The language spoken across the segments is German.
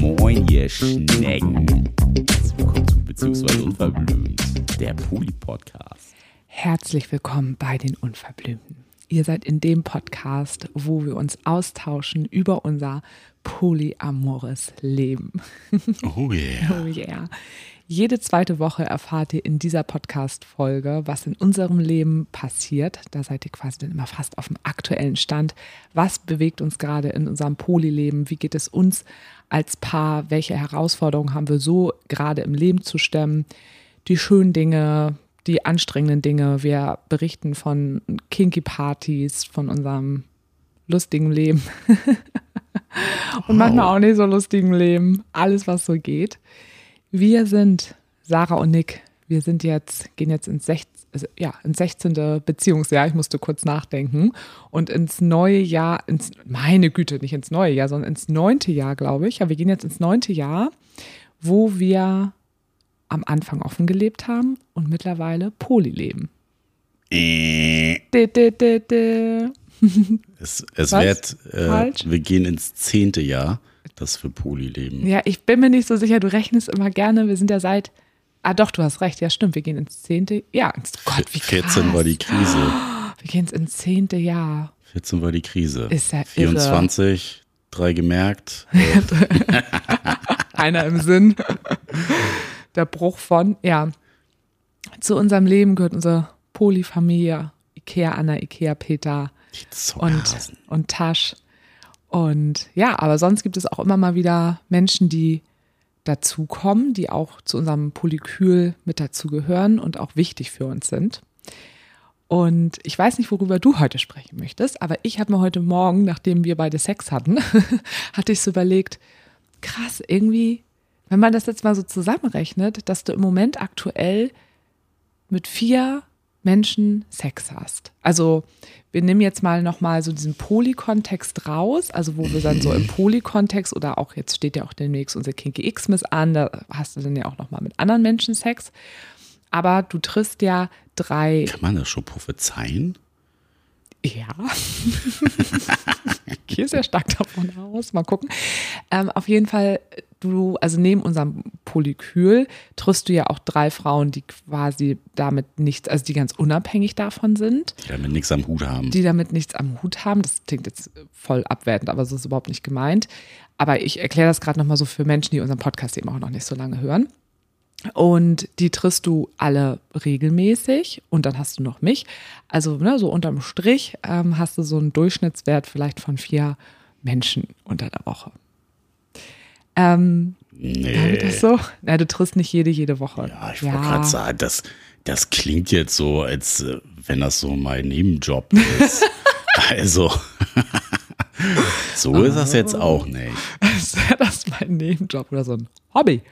Moin, ihr Schnecken. Herzlich willkommen zu Beziehungsweise Unverblümt, der Poli-Podcast. Herzlich willkommen bei den Unverblümten. Ihr seid in dem Podcast, wo wir uns austauschen über unser polyamores Leben. Oh yeah. Oh yeah. Jede zweite Woche erfahrt ihr in dieser Podcast-Folge, was in unserem Leben passiert. Da seid ihr quasi dann immer fast auf dem aktuellen Stand. Was bewegt uns gerade in unserem Polyleben? Wie geht es uns als Paar? Welche Herausforderungen haben wir so gerade im Leben zu stemmen? Die schönen Dinge, die anstrengenden Dinge. Wir berichten von Kinky-Partys, von unserem lustigen Leben. Und manchmal auch nicht so lustigen Leben. Alles, was so geht. Wir sind Sarah und Nick. Wir sind jetzt, gehen jetzt ins, 16, ja, ins 16. Beziehungsjahr. Ich musste kurz nachdenken. Und ins neue Jahr, ins, meine Güte, nicht ins neue Jahr, sondern ins neunte Jahr, glaube ich. Ja, wir gehen jetzt ins neunte Jahr, wo wir am Anfang offen gelebt haben und mittlerweile Poly leben. Äh, dä, dä, dä. Es, es wird, äh, wir gehen ins zehnte Jahr, das wir Poli leben. Ja, ich bin mir nicht so sicher, du rechnest immer gerne. Wir sind ja seit. Ah, doch, du hast recht. Ja, stimmt. Wir gehen ins zehnte. Ja, ins Gott, wie krass. 14 war die Krise. Wir gehen ins zehnte Jahr. 14 war die Krise. Ist ja irre. 24, drei gemerkt. Einer im Sinn. Der Bruch von, ja. Zu unserem Leben gehört unsere Polyfamilie. Ikea Anna, Ikea Peter die und, Zuckerhasen. und Tasch. Und ja, aber sonst gibt es auch immer mal wieder Menschen, die dazukommen, die auch zu unserem Polykül mit dazugehören und auch wichtig für uns sind. Und ich weiß nicht, worüber du heute sprechen möchtest, aber ich habe mir heute Morgen, nachdem wir beide Sex hatten, hatte ich so überlegt, krass, irgendwie, wenn man das jetzt mal so zusammenrechnet, dass du im Moment aktuell mit vier Menschen Sex hast. Also wir nehmen jetzt mal nochmal so diesen Poly-Kontext raus, also wo wir dann so im Poly-Kontext oder auch jetzt steht ja auch demnächst unser Kinky Xmas an, da hast du dann ja auch nochmal mit anderen Menschen Sex. Aber du triffst ja drei, Kann man das schon prophezeien? Ja. ich gehe sehr stark davon aus. Mal gucken. Ähm, auf jeden Fall, du, also neben unserem Polykül triffst du ja auch drei Frauen, die quasi damit nichts, also die ganz unabhängig davon sind, Die damit nichts am Hut haben. die damit nichts am Hut haben. Das klingt jetzt voll abwertend, aber so ist überhaupt nicht gemeint. Aber ich erkläre das gerade nochmal so für Menschen, die unseren Podcast eben auch noch nicht so lange hören. Und die triffst du alle regelmäßig und dann hast du noch mich. Also ne, so unterm Strich ähm, hast du so einen Durchschnittswert vielleicht von vier Menschen unter der Woche. Ähm, nee. Das so? Na, du triffst nicht jede, jede Woche. Ja, ich wollte gerade sagen, das, das klingt jetzt so, als äh, wenn das so mein Nebenjob ist. also, so ist das jetzt auch nicht. Als wäre das mein Nebenjob oder so ein Hobby.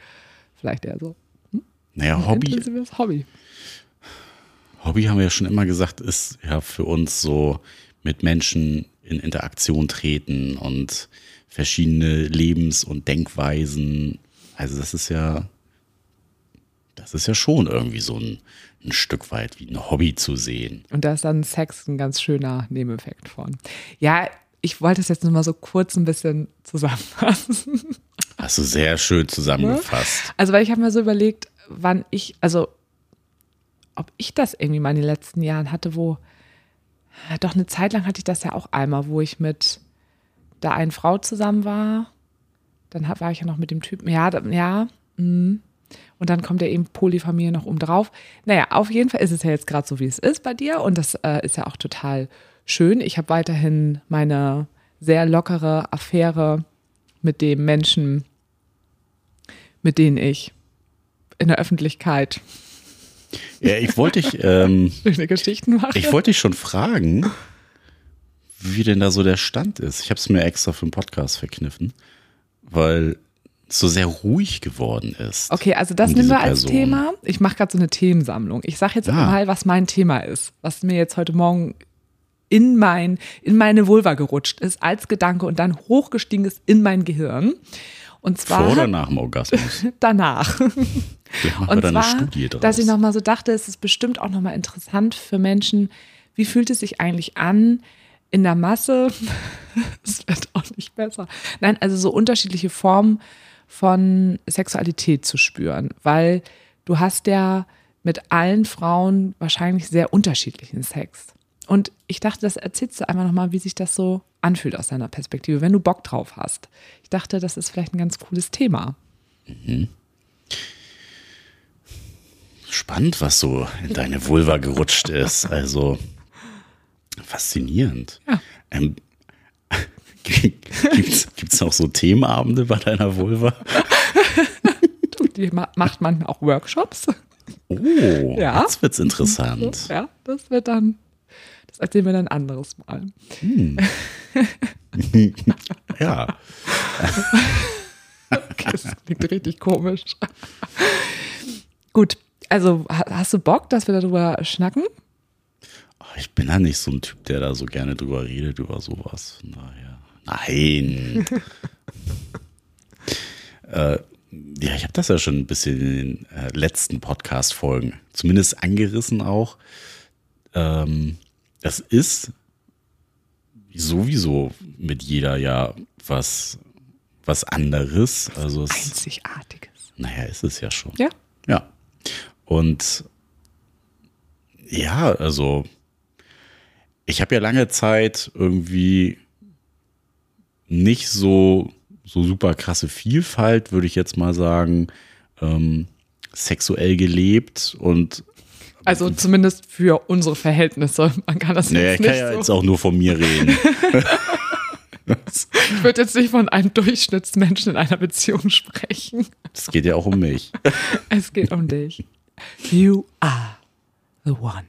Vielleicht eher so. Naja, Hobby, Hobby. Hobby haben wir ja schon immer gesagt, ist ja für uns so mit Menschen in Interaktion treten und verschiedene Lebens- und Denkweisen. Also das ist ja, das ist ja schon irgendwie so ein, ein Stück weit wie ein Hobby zu sehen. Und da ist dann Sex ein ganz schöner Nebeneffekt von. Ja, ich wollte es jetzt nur mal so kurz ein bisschen zusammenfassen. Hast du sehr schön zusammengefasst. Also, weil ich habe mir so überlegt, wann ich, also, ob ich das irgendwie mal in den letzten Jahren hatte, wo, doch eine Zeit lang hatte ich das ja auch einmal, wo ich mit der einen Frau zusammen war. Dann war ich ja noch mit dem Typen, ja, ja, mm. und dann kommt ja eben Polyfamilie noch um drauf. Naja, auf jeden Fall ist es ja jetzt gerade so, wie es ist bei dir und das äh, ist ja auch total schön. Ich habe weiterhin meine sehr lockere Affäre mit dem Menschen, mit denen ich in der Öffentlichkeit Ja, ich wollte dich, ähm, schöne Geschichten mache. ich wollte dich schon fragen, wie denn da so der Stand ist. Ich habe es mir extra für den Podcast verkniffen, weil es so sehr ruhig geworden ist. Okay, also das um nehmen wir als Person. Thema. Ich mache gerade so eine Themensammlung. Ich sage jetzt Ah. mal, was mein Thema ist, was mir jetzt heute Morgen in mein in meine Vulva gerutscht ist als Gedanke und dann hochgestiegen ist in mein Gehirn. Und zwar Vor oder nach dem Orgasmus? danach. Vielleicht machen wir Und da eine zwar, Studie draus. dass ich nochmal so dachte, es ist bestimmt auch nochmal interessant für Menschen, wie fühlt es sich eigentlich an, in der Masse, es wird auch nicht besser. Nein, also so unterschiedliche Formen von Sexualität zu spüren, weil du hast ja mit allen Frauen wahrscheinlich sehr unterschiedlichen Sex. Und ich dachte, das erzählst du einfach nochmal, wie sich das so anfühlt aus deiner Perspektive, wenn du Bock drauf hast. Ich dachte, das ist vielleicht ein ganz cooles Thema. Mhm. Spannend, was so in deine Vulva gerutscht ist. Also faszinierend. Ja. Ähm, Gibt es auch so Themenabende bei deiner Vulva? die macht manchmal auch Workshops. Oh, ja. jetzt wird's interessant. Ja, das wird dann, das erzählen wir dann ein anderes Mal. Hm. ja. okay, das klingt richtig komisch. Gut, also hast du Bock, dass wir darüber schnacken? Ich bin ja nicht so ein Typ, der da so gerne drüber redet, über sowas. Naja. Nein. äh, ja, ich habe das ja schon ein bisschen in den äh, letzten Podcast-Folgen zumindest angerissen auch. Ähm, das ist sowieso mit jeder ja was, was anderes. Also es, Einzigartiges. Naja, ist es ja schon. Ja. Ja. Und ja, also ich habe ja lange Zeit irgendwie nicht so, so super krasse Vielfalt, würde ich jetzt mal sagen, ähm, sexuell gelebt und also zumindest für unsere Verhältnisse. Man kann das naja, jetzt nicht ich kann ja so. jetzt auch nur von mir reden. ich würde jetzt nicht von einem Durchschnittsmenschen in einer Beziehung sprechen. Es geht ja auch um mich. Es geht um dich. You are the one.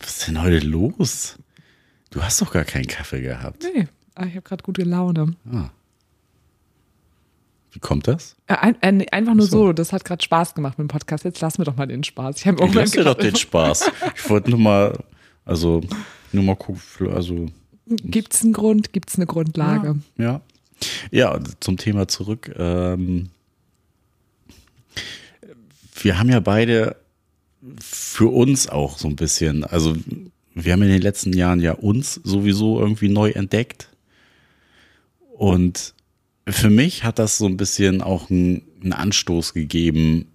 Was ist denn heute los? Du hast doch gar keinen Kaffee gehabt. Nee, aber ich habe gerade gute Laune. Ah. Wie kommt das? Äh, ein, ein, einfach nur so. so. das hat gerade Spaß gemacht mit dem Podcast. Jetzt lass mir doch mal den Spaß. Ich, Ich lass dir doch den Spaß. Ich wollte nur mal, also, nur mal gucken, also. Gibt es einen Grund? Gibt es eine Grundlage? Ja. Ja, zum Thema zurück. Ähm, wir haben ja beide für uns auch so ein bisschen, also wir haben in den letzten Jahren ja uns sowieso irgendwie neu entdeckt. Und für mich hat das so ein bisschen auch einen, einen Anstoß gegeben,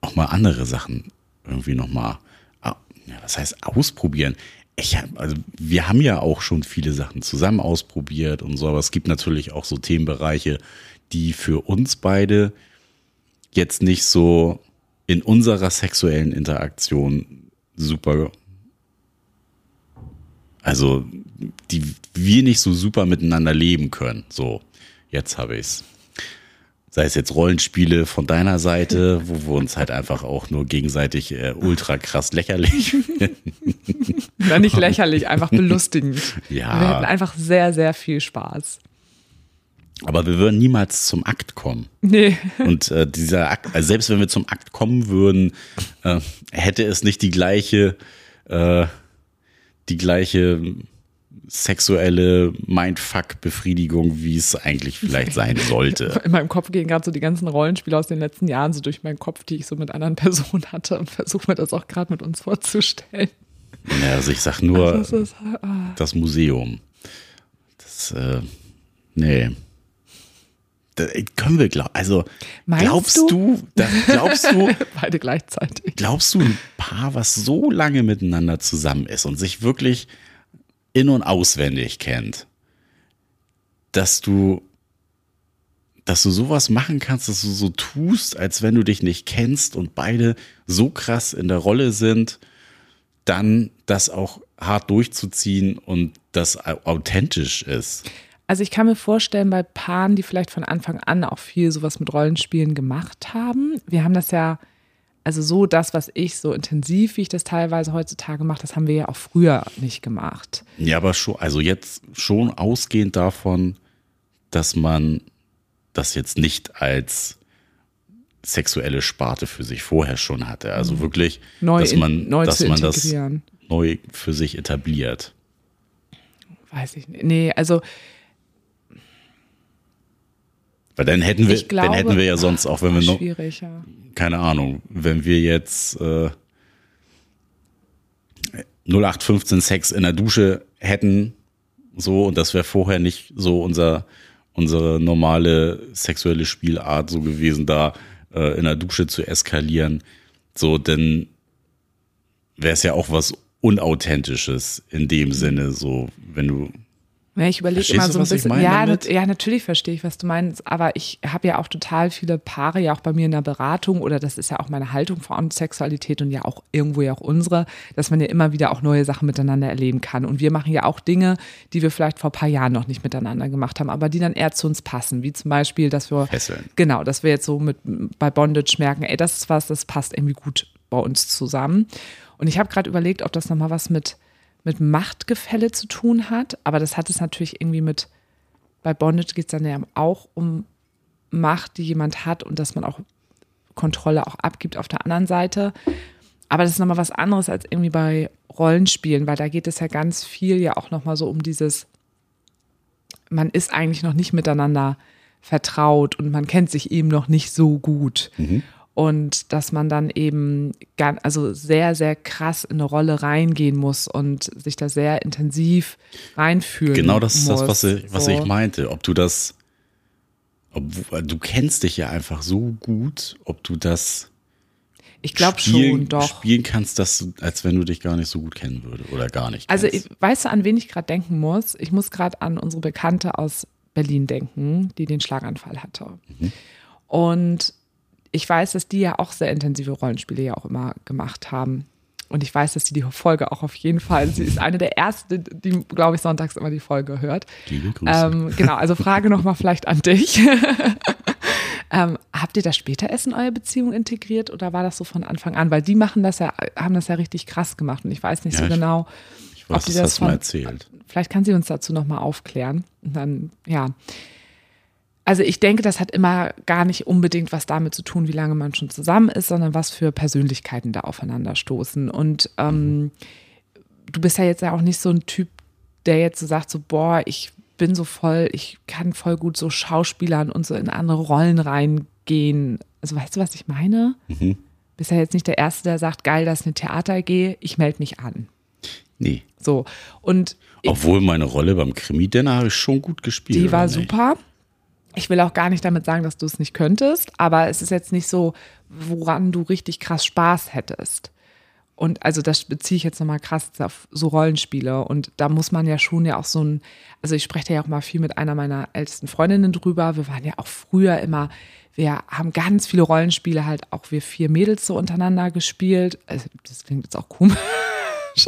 auch mal andere Sachen irgendwie nochmal, ja, was heißt ausprobieren? Ich hab, also wir haben ja auch schon viele Sachen zusammen ausprobiert und so, aber es gibt natürlich auch so Themenbereiche, die für uns beide jetzt nicht so in unserer sexuellen Interaktion super, also die wir nicht so super miteinander leben können. So, jetzt habe ich's. Sei es jetzt Rollenspiele von deiner Seite, wo wir uns halt einfach auch nur gegenseitig äh, ultra krass lächerlich finden. Na, nicht lächerlich, einfach belustigend. Ja. Wir hatten einfach sehr, sehr viel Spaß. Aber wir würden niemals zum Akt kommen. Nee. Und äh, dieser Akt, also selbst wenn wir zum Akt kommen würden, äh, hätte es nicht die gleiche, äh, die gleiche sexuelle Mindfuck-Befriedigung, wie es eigentlich vielleicht sein sollte. In meinem Kopf gehen gerade so die ganzen Rollenspiele aus den letzten Jahren so durch meinen Kopf, die ich so mit anderen Personen hatte und versuche mir das auch gerade mit uns vorzustellen. Ja, also ich sag nur Also ist, ah. das Museum. Das, äh, nee. Da, können wir glauben, also Meinst glaubst du? du, da, glaubst du, Beide gleichzeitig. glaubst du, ein Paar, was so lange miteinander zusammen ist und sich wirklich in- und auswendig kennt, dass du, dass du sowas machen kannst, dass du so tust, als wenn du dich nicht kennst und beide so krass in der Rolle sind, dann das auch hart durchzuziehen und das au- authentisch ist. Also ich kann mir vorstellen, bei Paaren, die vielleicht von Anfang an auch viel sowas mit Rollenspielen gemacht haben, wir haben das ja, also so das, was ich so intensiv, wie ich das teilweise heutzutage mache, das haben wir ja auch früher nicht gemacht. Ja, aber schon, also jetzt schon ausgehend davon, dass man das jetzt nicht als sexuelle Sparte für sich vorher schon hatte. Also wirklich, Neu, dass in- man, neu dass man das neu für sich etabliert. Weiß ich nicht. Nee, also Weil dann hätten wir, glaube, dann hätten wir ja sonst auch, wenn wir noch, ja. keine Ahnung, wenn wir jetzt äh, 0815 Sex in der Dusche hätten, so, und das wäre vorher nicht so unser, unsere normale sexuelle Spielart so gewesen, da äh, in der Dusche zu eskalieren, so, denn wäre es ja auch was Unauthentisches in dem Sinne, so, wenn du ja, ich überlege immer so ein bisschen. Ja, ja, natürlich verstehe ich, was du meinst. Aber ich habe ja auch total viele Paare, ja auch bei mir in der Beratung, oder das ist ja auch meine Haltung vor Sexualität und ja auch irgendwo ja auch unsere, dass man ja immer wieder auch neue Sachen miteinander erleben kann. Und wir machen ja auch Dinge, die wir vielleicht vor ein paar Jahren noch nicht miteinander gemacht haben, aber die dann eher zu uns passen. Wie zum Beispiel, dass wir. Fesseln. Genau, dass wir jetzt so mit bei Bondage merken, ey, das ist was, das passt irgendwie gut bei uns zusammen. Und ich habe gerade überlegt, ob das nochmal was mit mit Machtgefälle zu tun hat. Aber das hat es natürlich irgendwie mit, bei Bondage geht es dann ja auch um Macht, die jemand hat und dass man auch Kontrolle auch abgibt auf der anderen Seite. Aber das ist nochmal was anderes als irgendwie bei Rollenspielen, weil da geht es ja ganz viel ja auch nochmal so um dieses, man ist eigentlich noch nicht miteinander vertraut und man kennt sich eben noch nicht so gut. Mhm und dass man dann eben ganz, also sehr, sehr krass in eine Rolle reingehen muss und sich da sehr intensiv reinfühlen Genau das ist muss. das, was ich, was so. ich meinte. Ob du das, ob, du kennst dich ja einfach so gut, ob du das ich glaube schon, doch. Spielen kannst, dass, als wenn du dich gar nicht so gut kennen würdest oder gar nicht. Also, ich, weißt du, an wen ich gerade denken muss? Ich muss gerade an unsere Bekannte aus Berlin denken, die den Schlaganfall hatte. Mhm. Und ich weiß, dass die ja auch sehr intensive Rollenspiele ja auch immer gemacht haben. Und ich weiß, dass die die Folge auch auf jeden Fall, sie ist eine der ersten, die, glaube ich, sonntags immer die Folge hört. Liebe Grüße. Ähm, genau, also Frage nochmal vielleicht an dich. ähm, habt ihr das später erst in eure Beziehung integriert oder war das so von Anfang an? Weil die machen das ja, haben das ja richtig krass gemacht und ich weiß nicht ja, so genau, ich weiß, ob die das, das von, erzählt. Vielleicht kann sie uns dazu nochmal aufklären. Und dann, ja. Also ich denke, das hat immer gar nicht unbedingt was damit zu tun, wie lange man schon zusammen ist, sondern was für Persönlichkeiten da aufeinander stoßen. Und ähm, du bist ja jetzt ja auch nicht so ein Typ, der jetzt so sagt, so, boah, ich bin so voll, ich kann voll gut so Schauspielern und so in andere Rollen reingehen. Also weißt du, was ich meine? Mhm. Bist ja jetzt nicht der Erste, der sagt, geil, dass eine Theater gehe, ich melde mich an. Nee. So. Und Obwohl meine Rolle beim Krimi-Dinner habe ich schon gut gespielt. Die war super. Ich will auch gar nicht damit sagen, dass du es nicht könntest, aber es ist jetzt nicht so, woran du richtig krass Spaß hättest. Und also das beziehe ich jetzt nochmal krass auf so Rollenspiele. Und da muss man ja schon ja auch so ein, also ich spreche ja auch mal viel mit einer meiner ältesten Freundinnen drüber. Wir waren ja auch früher immer, wir haben ganz viele Rollenspiele halt auch wir vier Mädels so untereinander gespielt. Also das klingt jetzt auch komisch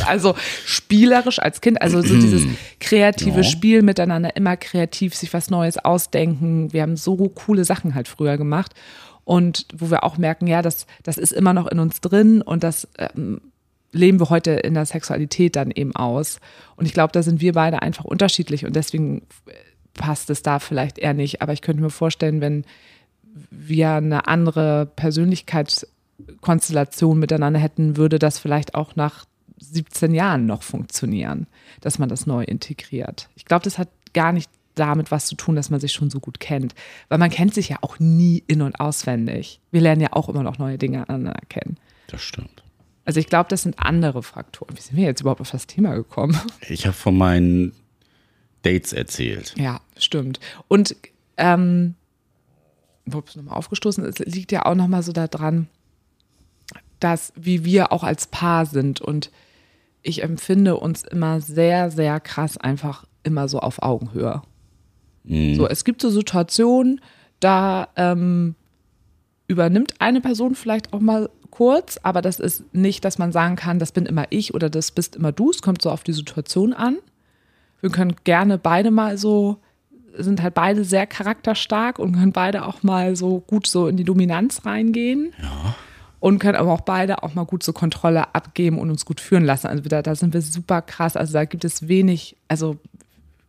also spielerisch als Kind, also so dieses kreative ja. Spiel miteinander, immer kreativ sich was Neues ausdenken. Wir haben so coole Sachen halt früher gemacht und wo wir auch merken, ja, das, das ist immer noch in uns drin und das ähm, leben wir heute in der Sexualität dann eben aus. Und ich glaube, da sind wir beide einfach unterschiedlich und deswegen passt es da vielleicht eher nicht. Aber ich könnte mir vorstellen, wenn wir eine andere Persönlichkeitskonstellation miteinander hätten, würde das vielleicht auch nach 17 Jahren noch funktionieren, dass man das neu integriert. Ich glaube, das hat gar nicht damit was zu tun, dass man sich schon so gut kennt. Weil man kennt sich ja auch nie in- und auswendig. Wir lernen ja auch immer noch neue Dinge aneinander kennen. Das stimmt. Also ich glaube, das sind andere Faktoren. Wie sind wir jetzt überhaupt auf das Thema gekommen? Ich habe von meinen Dates erzählt. Ja, stimmt. Und ähm, ups, nochmal aufgestoßen, es liegt ja auch nochmal so daran, dass wie wir auch als Paar sind und ich empfinde uns immer sehr, sehr krass einfach immer so auf Augenhöhe. Mhm. So, es gibt so Situationen, da ähm, übernimmt eine Person vielleicht auch mal kurz, aber das ist nicht, dass man sagen kann, das bin immer ich oder das bist immer du. Es kommt so auf die Situation an. Wir können gerne beide mal so, sind halt beide sehr charakterstark und können beide auch mal so gut so in die Dominanz reingehen. Ja und können aber auch beide auch mal gut so Kontrolle abgeben und uns gut führen lassen. Also da, da sind wir super krass. Also da gibt es wenig, also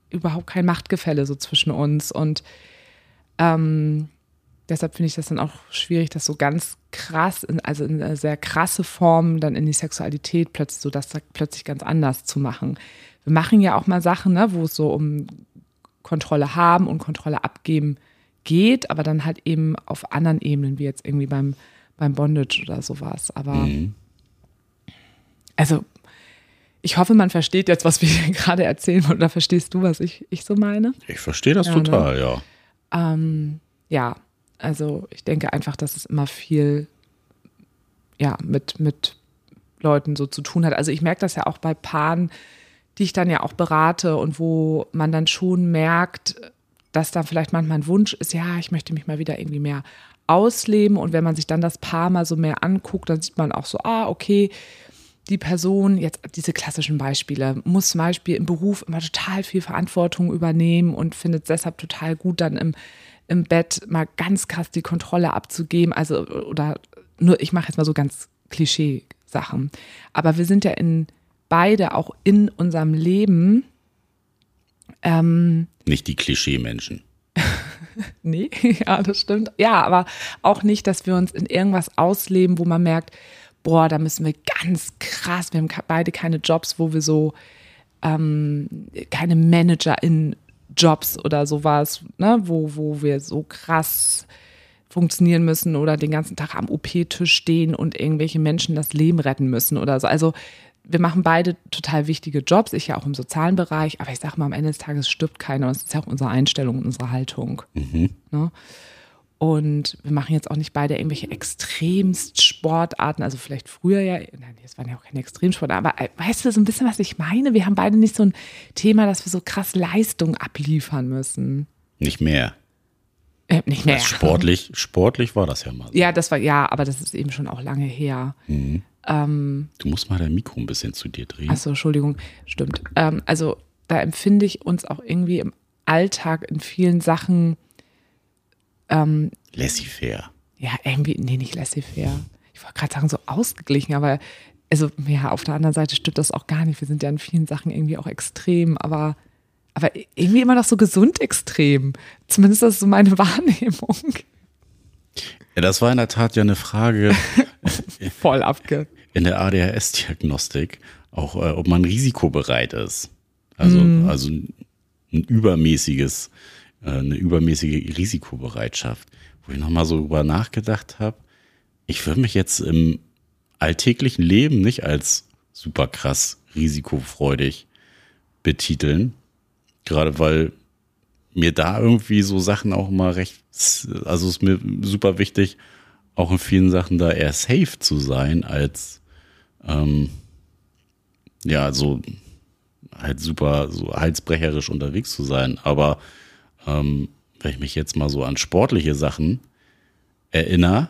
überhaupt kein Machtgefälle so zwischen uns. Und ähm, deshalb finde ich das dann auch schwierig, das so ganz krass, in, also in eine sehr krasse Form dann in die Sexualität plötzlich so das plötzlich ganz anders zu machen. Wir machen ja auch mal Sachen, ne, wo es so um Kontrolle haben und Kontrolle abgeben geht, aber dann halt eben auf anderen Ebenen, wie jetzt irgendwie beim beim Bondage oder sowas. Aber mhm. also ich hoffe, man versteht jetzt, was wir gerade erzählen oder verstehst du, was ich, ich so meine? Ich verstehe das Ja, total, ne? ja. Ähm, ja, also ich denke einfach, dass es immer viel ja, mit, mit Leuten so zu tun hat. Also ich merke das ja auch bei Paaren, die ich dann ja auch berate und wo man dann schon merkt, dass da vielleicht manchmal ein Wunsch ist, ja, ich möchte mich mal wieder irgendwie mehr ausleben. Und wenn man sich dann das Paar mal so mehr anguckt, dann sieht man auch so, ah, okay, die Person, jetzt diese klassischen Beispiele, muss zum Beispiel im Beruf immer total viel Verantwortung übernehmen und findet es deshalb total gut, dann im, im Bett mal ganz krass die Kontrolle abzugeben. Also, oder nur, ich mache jetzt mal so ganz Klischee-Sachen. Aber wir sind ja in beide auch in unserem Leben. Ähm, Nicht die Klischee-Menschen. Nee, ja, das stimmt. Ja, aber auch nicht, dass wir uns in irgendwas ausleben, wo man merkt, boah, da müssen wir ganz krass, wir haben beide keine Jobs, wo wir so, ähm, keine Manager in Jobs oder sowas, ne, wo, wo wir so krass funktionieren müssen oder den ganzen Tag am OP-Tisch stehen und irgendwelche Menschen das Leben retten müssen oder so. Also wir machen beide total wichtige Jobs, ich ja auch im sozialen Bereich, aber ich sage mal, am Ende des Tages stirbt keiner und es ist ja auch unsere Einstellung und unsere Haltung. Ne? Und wir machen jetzt auch nicht beide irgendwelche extremst Sportarten, also vielleicht früher ja, nein, das waren ja auch keine Extremsportarten, aber äh, weißt du so ein bisschen, was ich meine? Wir haben beide nicht so ein Thema, dass wir so krass Leistung abliefern müssen. Nicht mehr. Äh, nicht mehr. Sportlich, sportlich war das ja mal. so. Ja, das war, ja, aber das ist eben schon auch lange her. Du musst mal dein Mikro ein bisschen zu dir drehen. Achso, Entschuldigung, stimmt. Ähm, also da empfinde ich uns auch irgendwie im Alltag in vielen Sachen, Laissez-faire. ja, irgendwie, nee, nicht laissez-faire. Ich wollte gerade sagen, so ausgeglichen, aber also, ja, auf der anderen Seite stimmt das auch gar nicht. Wir sind ja in vielen Sachen irgendwie auch extrem, aber, aber irgendwie immer noch so gesund extrem. Zumindest das ist so meine Wahrnehmung. Ja, das war in der Tat ja eine Frage Voll abge. In der ADHS-Diagnostik, auch äh, ob man risikobereit ist. Also, Mhm. also ein übermäßiges, äh, eine übermäßige Risikobereitschaft. Wo ich nochmal so drüber nachgedacht habe, ich würde mich jetzt im alltäglichen Leben nicht als super krass risikofreudig betiteln. Gerade weil mir da irgendwie so Sachen auch immer recht, also ist mir super wichtig, auch in vielen Sachen da eher safe zu sein, als ähm, ja, so halt super so halsbrecherisch unterwegs zu sein. Aber ähm, wenn ich mich jetzt mal so an sportliche Sachen erinnere,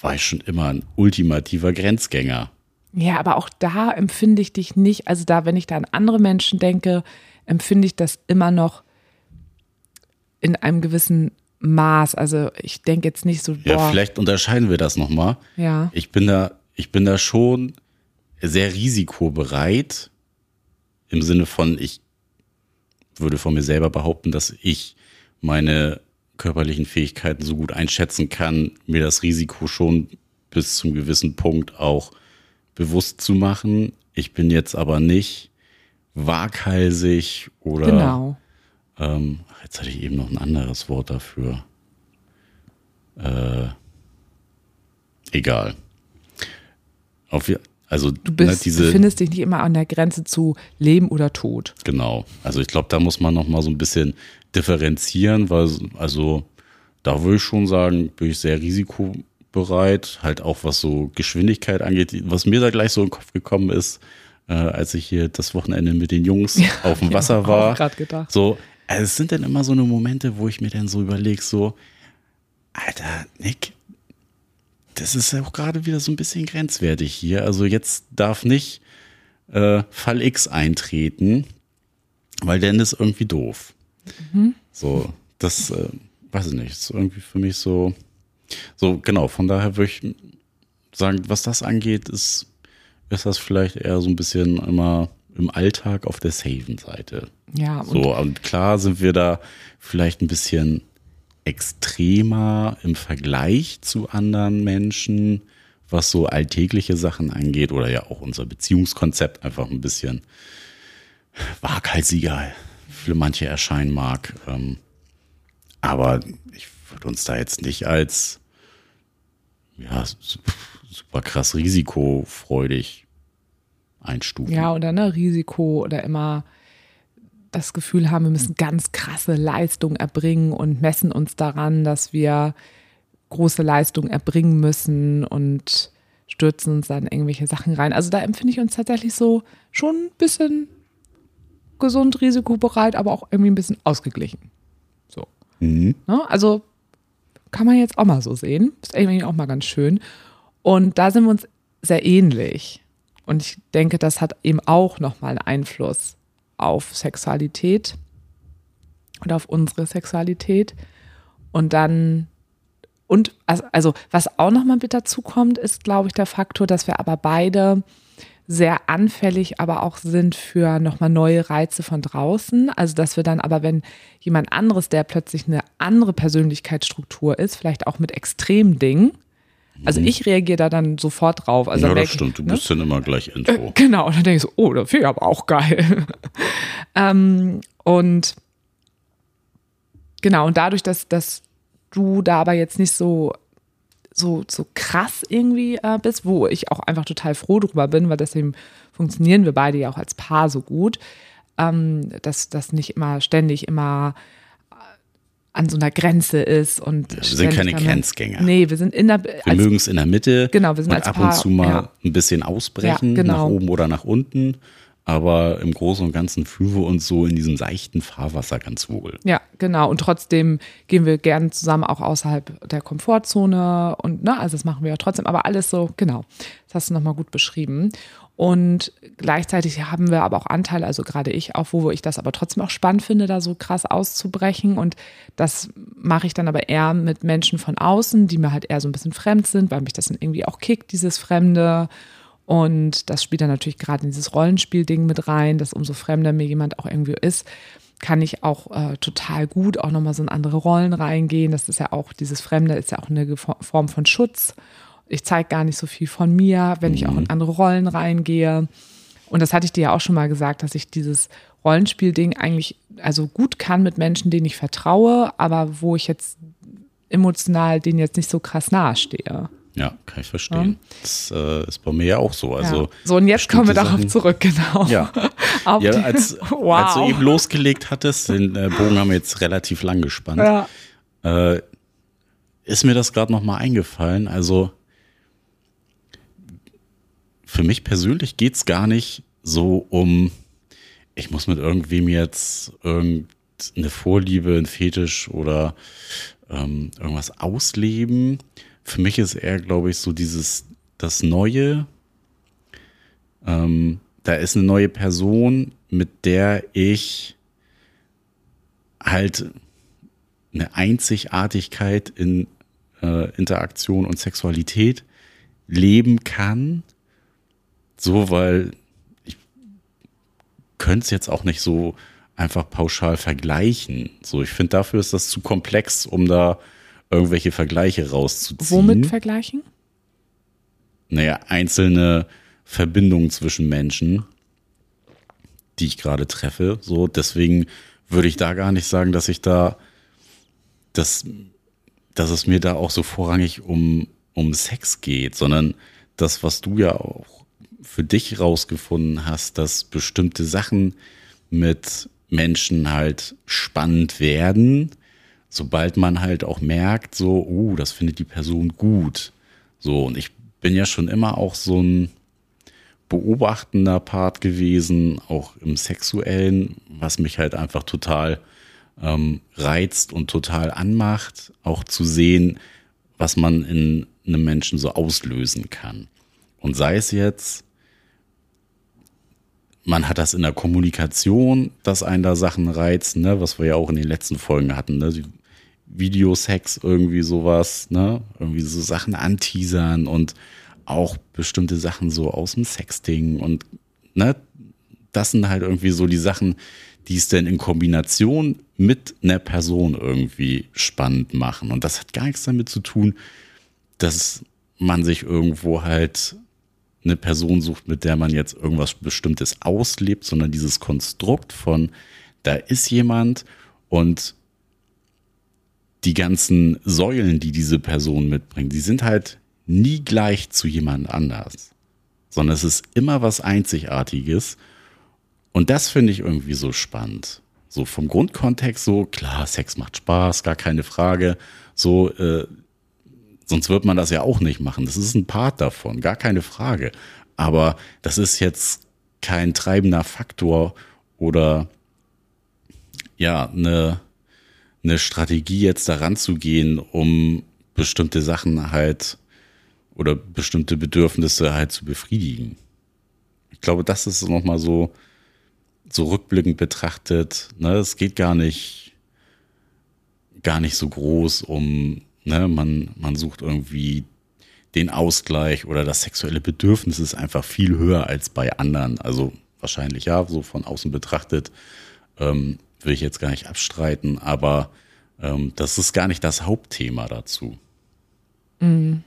war ich schon immer ein ultimativer Grenzgänger. Ja, aber auch da empfinde ich dich nicht, also da, wenn ich da an andere Menschen denke, empfinde ich das immer noch in einem gewissen Maß. Also ich denke jetzt nicht so, Ja, boah, vielleicht unterscheiden wir das nochmal. ja. Ich bin da, ich bin da schon sehr risikobereit im Sinne von, ich würde von mir selber behaupten, dass ich meine körperlichen Fähigkeiten so gut einschätzen kann, mir das Risiko schon bis zum gewissen Punkt auch bewusst zu machen. Ich bin jetzt aber nicht waghalsig oder Genau. ähm, jetzt hatte ich eben noch ein anderes Wort dafür. Äh, egal. Auf, also Du bist, ne, diese, befindest dich nicht immer an der Grenze zu Leben oder Tod. genau. Also ich glaube, da muss man noch mal so ein bisschen differenzieren, weil also da würde ich schon sagen, bin ich sehr risikobereit, halt auch was so Geschwindigkeit angeht. Was mir da gleich so in den Kopf gekommen ist, äh, als ich hier das Wochenende mit den Jungs auf dem Wasser hab war. grad gedacht. So, also es sind dann immer so eine Momente, wo ich mir dann so überlege, so, Alter, Nick, das ist ja auch gerade wieder so ein bisschen grenzwertig hier. Also jetzt darf nicht äh, Fall X eintreten, weil dann ist irgendwie doof. So, das äh, weiß ich nicht, ist irgendwie für mich so, so genau, von daher würde ich sagen, was das angeht, ist, ist das vielleicht eher so ein bisschen immer im Alltag auf der safen Seite. Ja, So, und klar sind wir da vielleicht ein bisschen extremer im Vergleich zu anderen Menschen, was so alltägliche Sachen angeht oder ja auch unser Beziehungskonzept einfach ein bisschen waghalsiger für manche erscheinen mag. Ähm, aber ich würde uns da jetzt nicht als ja, su- super krass risikofreudig einstufen. Ja, oder ne, Risiko oder immer das Gefühl haben, wir müssen ganz krasse Leistung erbringen und messen uns daran, dass wir große Leistung erbringen müssen und stürzen uns dann irgendwelche Sachen rein. Also da empfinde ich uns tatsächlich so schon ein bisschen gesund, risikobereit, aber auch irgendwie ein bisschen ausgeglichen. So. Mhm. Ne? Also kann man jetzt auch mal so sehen. Ist irgendwie auch mal ganz schön. Und da sind wir uns sehr ähnlich. Und ich denke, das hat eben auch nochmal einen Einfluss auf Sexualität und auf unsere Sexualität. Und dann, und also, also was auch nochmal mit dazu kommt, ist, glaube ich, der Faktor, dass wir aber beide sehr anfällig aber auch sind für nochmal neue Reize von draußen. Also dass wir dann aber, wenn jemand anderes, der plötzlich eine andere Persönlichkeitsstruktur ist, vielleicht auch mit Extremdingen, also ich reagiere da dann sofort drauf. Also ja, das stimmt. Du ne? bist dann immer gleich Intro. Genau, und dann denke ich so, oh, das finde ich aber auch geil. ähm, und genau, und dadurch, dass, dass du da aber jetzt nicht so, so, so krass irgendwie äh, bist, wo ich auch einfach total froh drüber bin, weil deswegen funktionieren wir beide ja auch als Paar so gut, ähm, dass das nicht immer ständig immer an so einer Grenze ist und wir sind keine damit- Grenzgänger. Nee, wir sind in der Wir mögen es in der Mitte Genau, wir sind und ab Paar, und zu mal ja. ein bisschen ausbrechen, Ja, genau. nach oben oder nach unten. Aber im Großen und Ganzen fühlen wir uns so in diesem seichten Fahrwasser ganz wohl. Ja, genau. Und trotzdem gehen wir gerne zusammen auch außerhalb der Komfortzone und ne, also das machen wir ja trotzdem, aber alles so, genau. Das hast du nochmal gut beschrieben. Und gleichzeitig haben wir aber auch Anteile, also gerade ich auch, wo ich das aber trotzdem auch spannend finde, da so krass auszubrechen. Und das mache ich dann aber eher mit Menschen von außen, die mir halt eher so ein bisschen fremd sind, weil mich das dann irgendwie auch kickt, dieses Fremde. Und das spielt dann natürlich gerade in dieses Rollenspiel-Ding mit rein, dass umso fremder mir jemand auch irgendwie ist, kann ich auch äh, total gut auch nochmal so in andere Rollen reingehen. Das ist ja auch, dieses Fremde ist ja auch eine Form von Schutz. Ich zeige gar nicht so viel von mir, wenn ich auch in andere Rollen reingehe. Und das hatte ich dir ja auch schon mal gesagt, dass ich dieses Rollenspiel-Ding eigentlich also gut kann mit Menschen, denen ich vertraue, aber wo ich jetzt emotional denen jetzt nicht so krass nahe stehe. Ja, kann ich verstehen. Das äh, ist bei mir ja auch so. Also ja. So, und jetzt kommen wir darauf Sachen- zurück, genau. Ja, ja als, wow. als du eben losgelegt hattest, den äh, Bogen haben wir jetzt relativ lang gespannt, ja. äh, ist mir das gerade nochmal eingefallen. Also für mich persönlich geht's gar nicht so um, ich muss mit irgendwem jetzt irgendeine Vorliebe, ein Fetisch oder ähm, irgendwas ausleben. Für mich ist eher, glaube ich, so dieses, das Neue. Ähm, da ist eine neue Person, mit der ich halt eine Einzigartigkeit in äh, Interaktion und Sexualität leben kann. So, weil ich könnte es jetzt auch nicht so einfach pauschal vergleichen. So, ich finde, dafür ist das zu komplex, um da irgendwelche Vergleiche rauszuziehen. Womit vergleichen? naja, einzelne Verbindungen zwischen Menschen, die ich gerade treffe. So, deswegen würde ich da gar nicht sagen, dass ich da, dass, dass es mir da auch so vorrangig um, um Sex geht, sondern das, was du ja auch für dich rausgefunden hast, dass bestimmte Sachen mit Menschen halt spannend werden, sobald man halt auch merkt, so, uh, das findet die Person gut. So, und ich bin ja schon immer auch so ein beobachtender Part gewesen, auch im sexuellen, was mich halt einfach total ähm, reizt und total anmacht, auch zu sehen, was man in einem Menschen so auslösen kann. Und sei es jetzt, man hat das in der Kommunikation, dass einen da Sachen reizen, ne, was wir ja auch in den letzten Folgen hatten, ne, Videosex, irgendwie sowas, ne, irgendwie so Sachen anteasern und auch bestimmte Sachen so aus dem Sexting und, ne, das sind halt irgendwie so die Sachen, die es denn in Kombination mit einer Person irgendwie spannend machen. Und das hat gar nichts damit zu tun, dass man sich irgendwo halt eine Person sucht, mit der man jetzt irgendwas Bestimmtes auslebt, sondern dieses Konstrukt von, da ist jemand und die ganzen Säulen, die diese Person mitbringt, die sind halt nie gleich zu jemand anders. sondern es ist immer was Einzigartiges. Und das finde ich irgendwie so spannend. So vom Grundkontext so, klar, Sex macht Spaß, gar keine Frage. So, äh, sonst wird man das ja auch nicht machen. Das ist ein Part davon, gar keine Frage. Aber das ist jetzt kein treibender Faktor oder ja, eine, eine Strategie jetzt daran zu gehen, um bestimmte Sachen halt oder bestimmte Bedürfnisse halt zu befriedigen. Ich glaube, das ist nochmal so, so rückblickend betrachtet. Ne, es geht gar nicht, gar nicht so groß um, ne, man, man sucht irgendwie den Ausgleich oder das sexuelle Bedürfnis ist einfach viel höher als bei anderen. Also wahrscheinlich ja, so von außen betrachtet, ähm, will ich jetzt gar nicht abstreiten, aber ähm, das ist gar nicht das Hauptthema dazu. Mhm.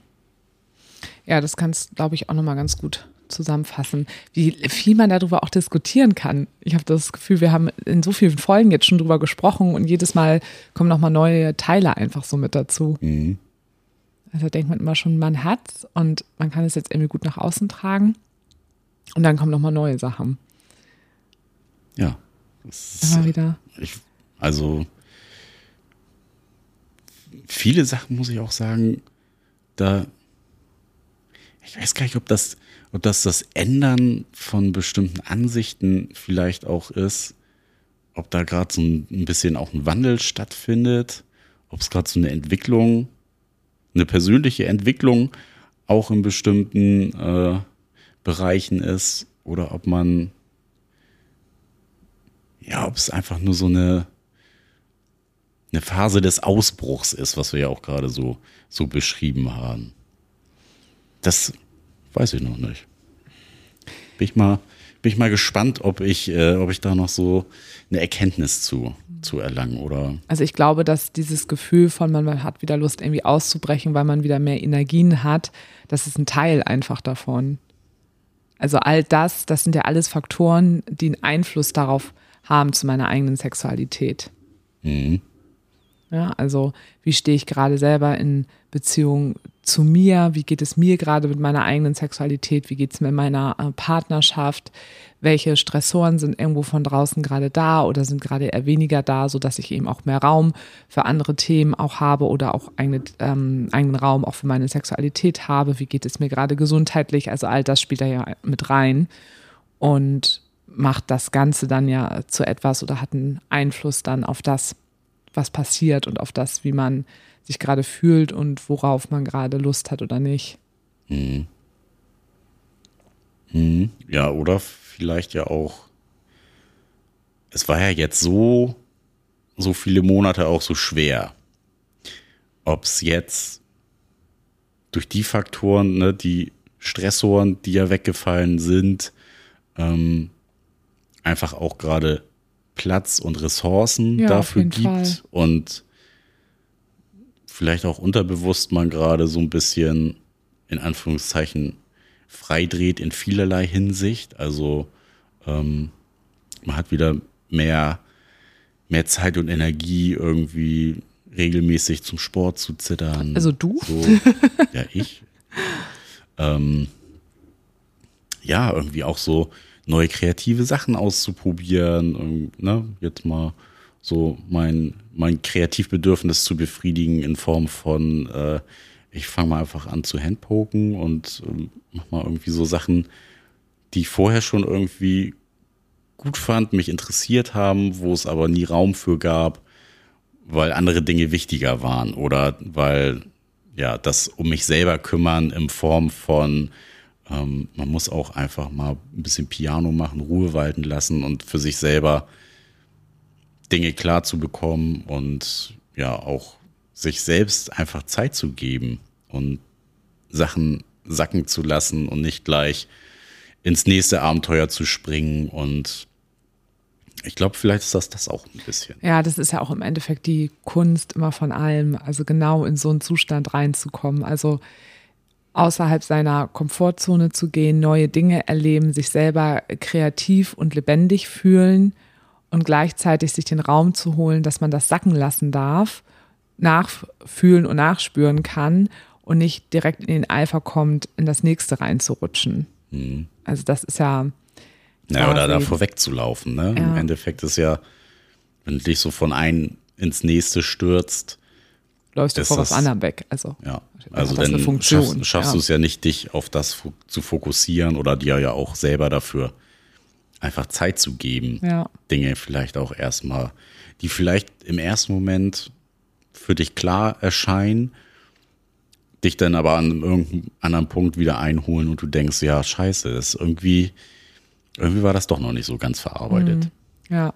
Ja, das kannst, glaube ich, auch nochmal ganz gut zusammenfassen, wie viel man darüber auch diskutieren kann. Ich habe das Gefühl, wir haben in so vielen Folgen jetzt schon drüber gesprochen und jedes Mal kommen nochmal neue Teile einfach so mit dazu. Mhm. Also denkt man immer schon, man hat's und man kann es jetzt irgendwie gut nach außen tragen. Und dann kommen nochmal neue Sachen. Ja. Immer wieder. Ich, also viele Sachen muss ich auch sagen, da ich weiß gar nicht, ob das, ob das das Ändern von bestimmten Ansichten vielleicht auch ist, ob da gerade so ein, ein bisschen auch ein Wandel stattfindet, ob es gerade so eine Entwicklung eine persönliche Entwicklung auch in bestimmten äh, Bereichen ist oder ob man, ja, ob es einfach nur so eine, eine Phase des Ausbruchs ist, was wir ja auch gerade so, so beschrieben haben. Das weiß ich noch nicht. Bin ich mal, bin ich mal gespannt, ob ich, äh, ob ich da noch so eine Erkenntnis zu, zu erlangen oder. Also ich glaube, dass dieses Gefühl von man hat wieder Lust irgendwie auszubrechen, weil man wieder mehr Energien hat, das ist ein Teil einfach davon. Also all das, das sind ja alles Faktoren, die einen Einfluss darauf haben zu meiner eigenen Sexualität. Mhm. Ja, also wie stehe ich gerade selber in Beziehung zu mir? Wie geht es mir gerade mit meiner eigenen Sexualität? Wie geht es mir in meiner äh, Partnerschaft? Welche Stressoren sind irgendwo von draußen gerade da oder sind gerade eher weniger da, sodass ich eben auch mehr Raum für andere Themen auch habe oder auch eigene, ähm, eigenen Raum auch für meine Sexualität habe? Wie geht es mir gerade gesundheitlich? Also all das spielt da ja mit rein und macht das Ganze dann ja zu etwas oder hat einen Einfluss dann auf das, was passiert und auf das, wie man sich gerade fühlt und worauf man gerade Lust hat oder nicht. Hm. Hm. Ja, oder vielleicht ja auch. Es war ja jetzt so, so viele Monate auch so schwer. Ob es jetzt durch die Faktoren, ne, die Stressoren, die ja weggefallen sind, ähm, einfach auch gerade Platz und Ressourcen ja, dafür gibt Fall. und vielleicht auch unterbewusst man gerade so ein bisschen in Anführungszeichen freidreht in vielerlei Hinsicht. Also ähm, man hat wieder mehr, mehr Zeit und Energie irgendwie regelmäßig zum Sport zu zittern. Also du? So, ja, ich. ähm, ja, irgendwie auch so neue kreative Sachen auszuprobieren. Ne? Jetzt mal so mein, mein Kreativbedürfnis zu befriedigen in Form von, äh, ich fange mal einfach an zu Handpoken und äh, mach mal irgendwie so Sachen, die ich vorher schon irgendwie gut fand, mich interessiert haben, wo es aber nie Raum für gab, weil andere Dinge wichtiger waren oder weil ja das um mich selber kümmern in Form von ähm, man muss auch einfach mal ein bisschen Piano machen, Ruhe walten lassen und für sich selber Dinge klar zu bekommen und ja auch sich selbst einfach Zeit zu geben und Sachen sacken zu lassen und nicht gleich ins nächste Abenteuer zu springen und ich glaube, vielleicht ist das das auch ein bisschen. Ja, das ist ja auch im Endeffekt die Kunst immer von allem, also genau in so einen Zustand reinzukommen. Also außerhalb seiner Komfortzone zu gehen, neue Dinge erleben, sich selber kreativ und lebendig fühlen und gleichzeitig sich den Raum zu holen, dass man das sacken lassen darf, nachfühlen und nachspüren kann und nicht direkt in den Eifer kommt, in das nächste reinzurutschen. Also das ist ja. Ja, oder quasi- davor wegzulaufen. Ne? Im Ja. Endeffekt ist ja, wenn du dich so von einem ins nächste stürzt, läufst du vor was das- anderem weg. Also ja, also dann schaffst, schaffst ja. du es ja nicht, dich auf das zu fokussieren oder dir ja auch selber dafür einfach Zeit zu geben, Ja. Dinge vielleicht auch erstmal, die vielleicht im ersten Moment für dich klar erscheinen, dich dann aber an irgendeinem anderen Punkt wieder einholen und du denkst, ja, scheiße, das ist irgendwie, irgendwie war das doch noch nicht so ganz verarbeitet. Ja.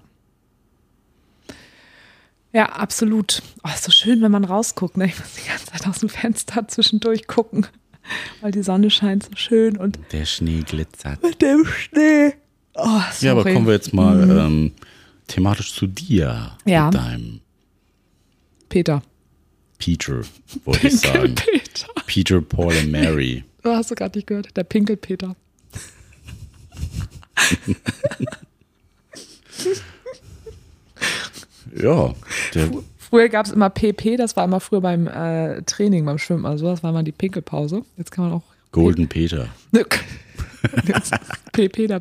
Ja, absolut. Oh, ist so schön, wenn man rausguckt. Ne? Ich muss die ganze Zeit aus dem Fenster zwischendurch gucken, weil die Sonne scheint so schön und Der Schnee glitzert. mit dem Schnee. Oh. Ja, aber kommen wir jetzt mal ähm, thematisch zu dir. Ja. Mit deinem Peter. Peter, wollte ich sagen. Peter. Peter, Paul und Mary. Du hast du gerade nicht gehört. Der Pinkelpeter. Ja, der, Früher gab es immer PP, das war immer früher beim äh, Training, beim Schwimmen. Also das war mal die Pinkelpause. Jetzt kann man auch Golden Peter. Jetzt PP, der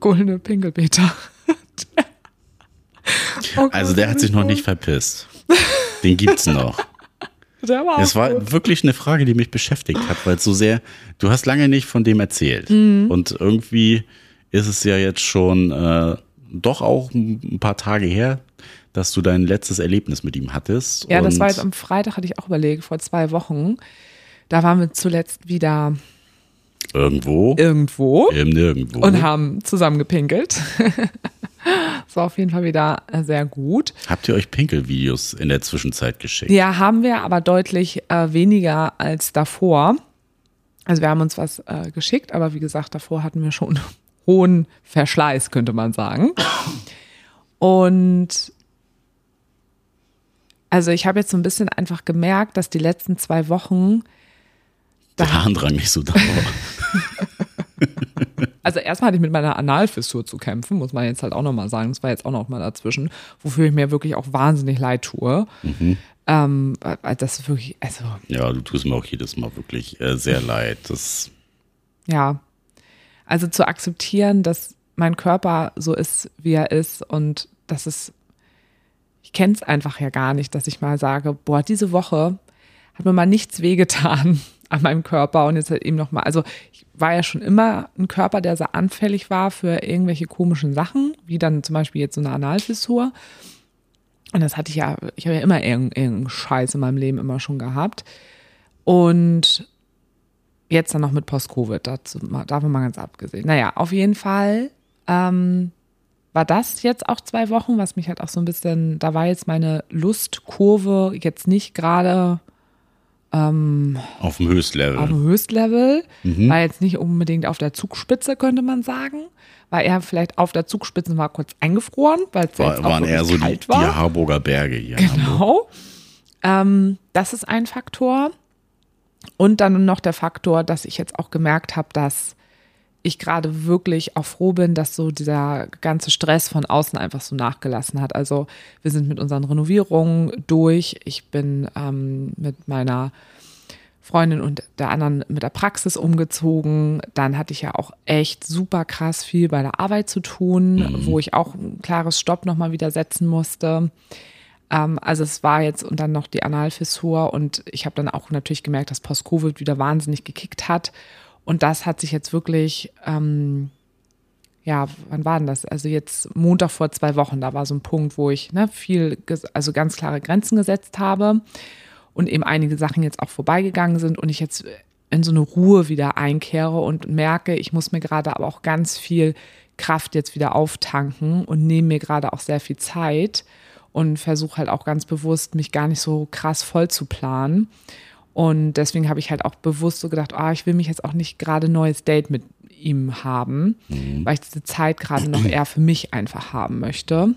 goldene Pinkelpeter. Oh Also der hat sich noch nicht verpisst. Den gibt's noch. Der war Es war gut. wirklich eine Frage, die mich beschäftigt hat, weil es so sehr, du hast lange nicht von dem erzählt. Mhm. Und irgendwie ist es ja jetzt schon äh, doch auch ein paar Tage her, dass du dein letztes Erlebnis mit ihm hattest. Ja, das war jetzt am Freitag, hatte ich auch überlegt, vor zwei Wochen. Da waren wir zuletzt wieder irgendwo, irgendwo im Nirgendwo. und haben zusammen gepinkelt. Das war auf jeden Fall wieder sehr gut. Habt ihr euch Pinkelvideos in der Zwischenzeit geschickt? Ja, haben wir aber deutlich äh, weniger als davor. Also wir haben uns was äh, geschickt, aber wie gesagt, davor hatten wir schon hohen Verschleiß, könnte man sagen. Und also ich habe jetzt so ein bisschen einfach gemerkt, dass die letzten zwei Wochen Der Harndrang nicht so da war. Also erstmal hatte ich mit meiner Analfissur zu kämpfen, muss man jetzt halt auch nochmal sagen. Das war jetzt auch noch mal dazwischen, wofür ich mir wirklich auch wahnsinnig leid tue. Ähm, weil das ist wirklich, also Ja, du tust mir auch jedes Mal wirklich äh, sehr leid. Das, ja. Also zu akzeptieren, dass mein Körper so ist, wie er ist und das ist, ich kenne es einfach ja gar nicht, dass ich mal sage, boah, diese Woche hat mir mal nichts wehgetan an meinem Körper und jetzt halt eben nochmal, also ich war ja schon immer ein Körper, der sehr anfällig war für irgendwelche komischen Sachen, wie dann zum Beispiel jetzt so eine Analfissur. Und das hatte ich ja, ich habe ja immer irgendeinen Scheiß in meinem Leben immer schon gehabt. Und jetzt dann noch mit Post-Covid, davon mal ganz abgesehen. Naja, auf jeden Fall ähm, war das jetzt auch zwei Wochen, was mich halt auch so ein bisschen, da war jetzt meine Lustkurve jetzt nicht gerade auf dem Höchstlevel. auf dem Höchstlevel, war jetzt nicht unbedingt auf der Zugspitze, könnte man sagen. War eher vielleicht auf der Zugspitze mal kurz eingefroren, weil es war, jetzt auch waren eher so die, kalt die war. Harburger Berge hier. Genau. Ähm, das ist ein Faktor. Und dann noch der Faktor, dass ich jetzt auch gemerkt habe, dass ich gerade wirklich auch froh bin, dass so dieser ganze Stress von außen einfach so nachgelassen hat. Also wir sind mit unseren Renovierungen durch. Ich bin ähm, mit meiner Freundin und der anderen mit der Praxis umgezogen. Dann hatte ich ja auch echt super krass viel bei der Arbeit zu tun, wo ich auch ein klares Stopp nochmal wieder setzen musste. Ähm, also es war jetzt und dann noch die Analfissur und ich habe dann auch natürlich gemerkt, dass Post-Covid wieder wahnsinnig gekickt hat. Und das hat sich jetzt wirklich, ähm, ja, wann war denn das? Also jetzt Montag vor zwei Wochen, da war so ein Punkt, wo ich ne, viel, also ganz klare Grenzen gesetzt habe und eben einige Sachen jetzt auch vorbeigegangen sind und ich jetzt in so eine Ruhe wieder einkehre und merke, ich muss mir gerade aber auch ganz viel Kraft jetzt wieder auftanken und nehme mir gerade auch sehr viel Zeit und versuche halt auch ganz bewusst, mich gar nicht so krass voll zu planen. Und deswegen habe ich halt auch bewusst so gedacht, ah, ich will mich jetzt auch nicht gerade ein neues Date mit ihm haben, weil ich diese Zeit gerade noch eher für mich einfach haben möchte.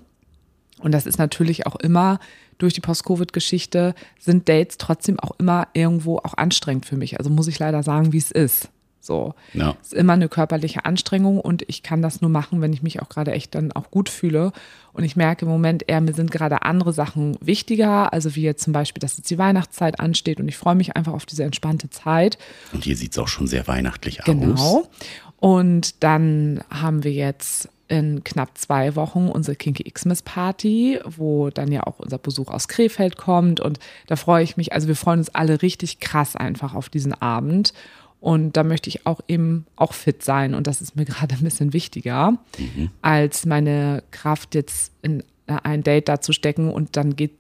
Und das ist natürlich auch immer durch die Post-Covid-Geschichte sind Dates trotzdem auch immer irgendwo auch anstrengend für mich. Also muss ich leider sagen, wie es ist. So. Ja. Es ist immer eine körperliche Anstrengung und ich kann das nur machen, wenn ich mich auch gerade echt dann auch gut fühle. Und ich merke im Moment eher, mir sind gerade andere Sachen wichtiger. Also wie jetzt zum Beispiel, dass jetzt die Weihnachtszeit ansteht und ich freue mich einfach auf diese entspannte Zeit. Und hier sieht es auch schon sehr weihnachtlich aus. Genau. Und dann haben wir jetzt in knapp zwei Wochen unsere Kinky Xmas Party, wo dann ja auch unser Besuch aus Krefeld kommt. Und da freue ich mich, also wir freuen uns alle richtig krass einfach auf diesen Abend. Und da möchte ich auch eben auch fit sein. Und das ist mir gerade ein bisschen wichtiger, als meine Kraft jetzt in ein Date da zu stecken und dann geht,